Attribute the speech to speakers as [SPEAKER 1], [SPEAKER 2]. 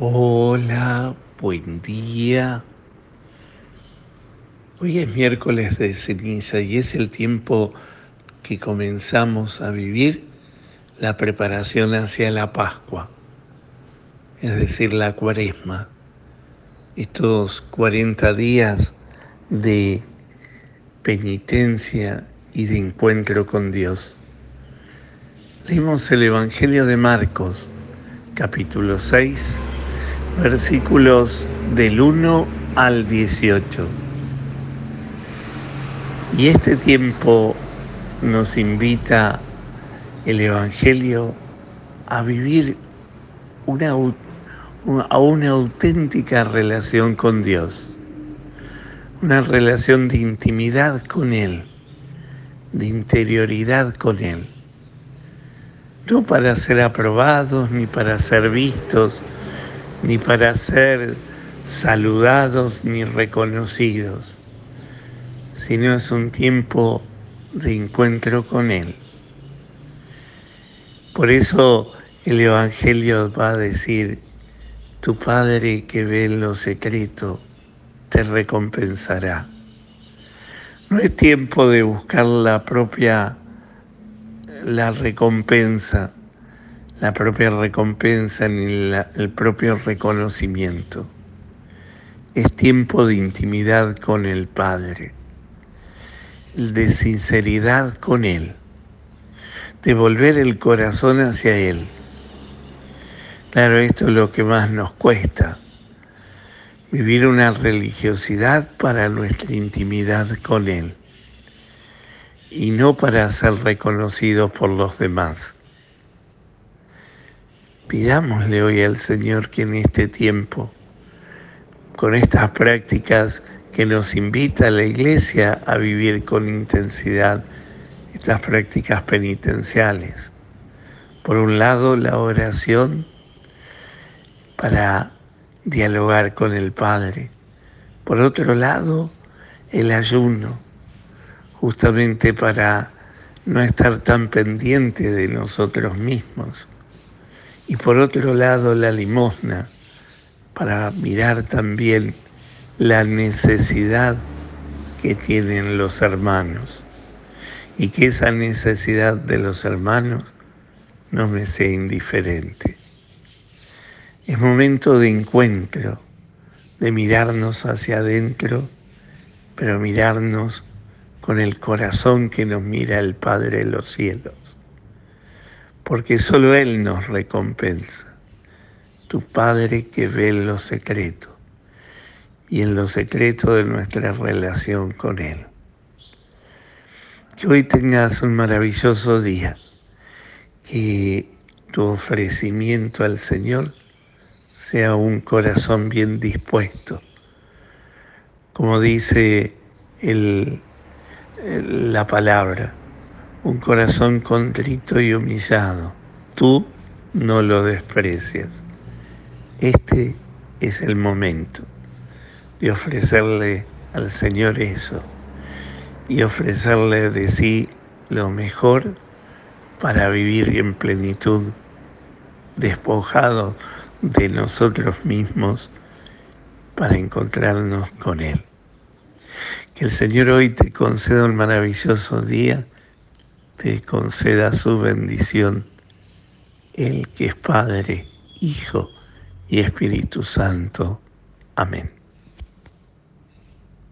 [SPEAKER 1] Hola, buen día. Hoy es miércoles de ceniza y es el tiempo que comenzamos a vivir la preparación hacia la Pascua, es decir, la cuaresma. Estos 40 días de penitencia y de encuentro con Dios. Leímos el Evangelio de Marcos, capítulo 6 versículos del 1 al 18. Y este tiempo nos invita el Evangelio a vivir una, a una auténtica relación con Dios, una relación de intimidad con Él, de interioridad con Él, no para ser aprobados ni para ser vistos, ni para ser saludados ni reconocidos, sino es un tiempo de encuentro con Él. Por eso el Evangelio va a decir, tu Padre que ve en lo secreto te recompensará. No es tiempo de buscar la propia, la recompensa, la propia recompensa ni el propio reconocimiento. Es tiempo de intimidad con el Padre, de sinceridad con Él, de volver el corazón hacia Él. Claro, esto es lo que más nos cuesta, vivir una religiosidad para nuestra intimidad con Él y no para ser reconocidos por los demás. Pidámosle hoy al Señor que en este tiempo, con estas prácticas que nos invita la Iglesia a vivir con intensidad, estas prácticas penitenciales. Por un lado, la oración para dialogar con el Padre. Por otro lado, el ayuno, justamente para no estar tan pendiente de nosotros mismos y por otro lado la limosna, para mirar también la necesidad que tienen los hermanos y que esa necesidad de los hermanos no me sea indiferente. Es momento de encuentro, de mirarnos hacia adentro, pero mirarnos con el corazón que nos mira el Padre de los cielos porque solo Él nos recompensa. Tu Padre que ve en lo secreto y en lo secreto de nuestra relación con Él. Que hoy tengas un maravilloso día, que tu ofrecimiento al Señor sea un corazón bien dispuesto. Como dice la palabra, un corazón contrito y humillado. Tú no lo desprecias. Este es el momento de ofrecerle al Señor eso y ofrecerle de sí lo mejor para vivir en plenitud, despojado de nosotros mismos para encontrarnos con Él. Que el Señor hoy te conceda un maravilloso día te conceda su bendición, el que es Padre, Hijo y Espíritu Santo. Amén.